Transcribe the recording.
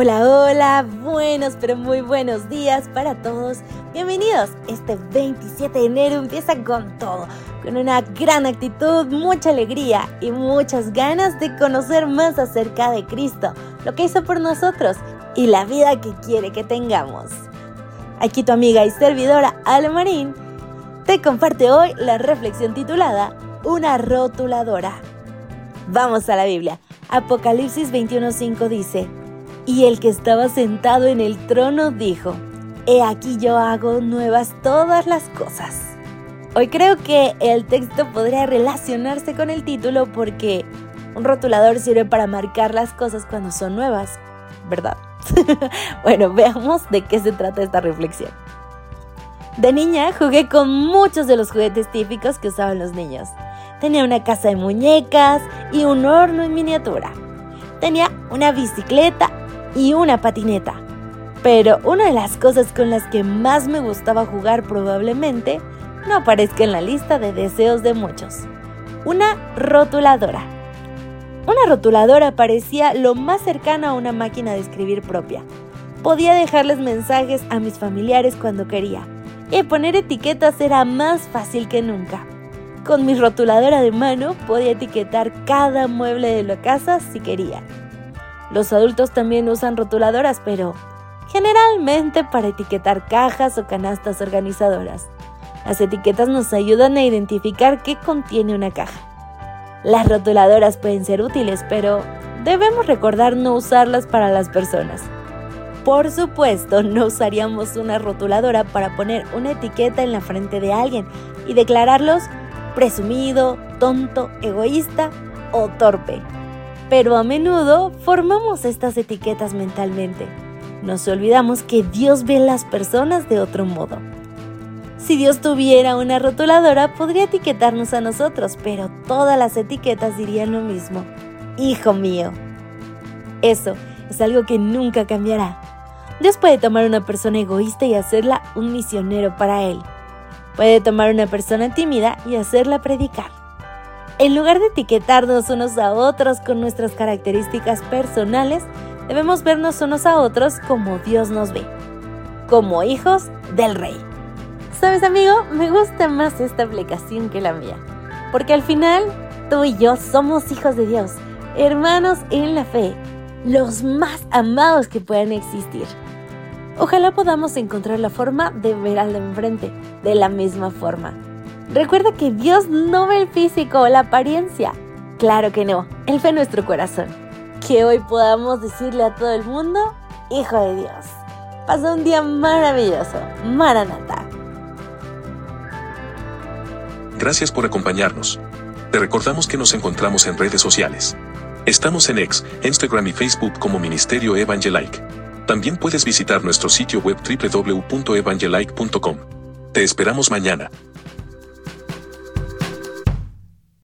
Hola, hola, buenos pero muy buenos días para todos. Bienvenidos. Este 27 de enero empieza con todo, con una gran actitud, mucha alegría y muchas ganas de conocer más acerca de Cristo, lo que hizo por nosotros y la vida que quiere que tengamos. Aquí tu amiga y servidora Alma Marín te comparte hoy la reflexión titulada Una rotuladora. Vamos a la Biblia. Apocalipsis 21:5 dice, y el que estaba sentado en el trono dijo, He aquí yo hago nuevas todas las cosas. Hoy creo que el texto podría relacionarse con el título porque un rotulador sirve para marcar las cosas cuando son nuevas, ¿verdad? bueno, veamos de qué se trata esta reflexión. De niña jugué con muchos de los juguetes típicos que usaban los niños. Tenía una casa de muñecas y un horno en miniatura. Tenía una bicicleta y una patineta. Pero una de las cosas con las que más me gustaba jugar probablemente no aparezca en la lista de deseos de muchos. Una rotuladora. Una rotuladora parecía lo más cercano a una máquina de escribir propia. Podía dejarles mensajes a mis familiares cuando quería, y poner etiquetas era más fácil que nunca. Con mi rotuladora de mano podía etiquetar cada mueble de la casa si quería. Los adultos también usan rotuladoras, pero generalmente para etiquetar cajas o canastas organizadoras. Las etiquetas nos ayudan a identificar qué contiene una caja. Las rotuladoras pueden ser útiles, pero debemos recordar no usarlas para las personas. Por supuesto, no usaríamos una rotuladora para poner una etiqueta en la frente de alguien y declararlos presumido, tonto, egoísta o torpe pero a menudo formamos estas etiquetas mentalmente. Nos olvidamos que Dios ve las personas de otro modo. Si Dios tuviera una rotuladora, podría etiquetarnos a nosotros, pero todas las etiquetas dirían lo mismo. Hijo mío. Eso es algo que nunca cambiará. Dios puede tomar una persona egoísta y hacerla un misionero para Él. Puede tomar una persona tímida y hacerla predicar. En lugar de etiquetarnos unos a otros con nuestras características personales, debemos vernos unos a otros como Dios nos ve, como hijos del rey. ¿Sabes amigo? Me gusta más esta aplicación que la mía, porque al final tú y yo somos hijos de Dios, hermanos en la fe, los más amados que puedan existir. Ojalá podamos encontrar la forma de ver al de enfrente de la misma forma Recuerda que Dios no ve el físico o la apariencia. Claro que no, Él ve nuestro corazón. Que hoy podamos decirle a todo el mundo, Hijo de Dios. Pasa un día maravilloso. Maranata. Gracias por acompañarnos. Te recordamos que nos encontramos en redes sociales. Estamos en X, Instagram y Facebook como Ministerio Evangelike. También puedes visitar nuestro sitio web www.evangelike.com. Te esperamos mañana.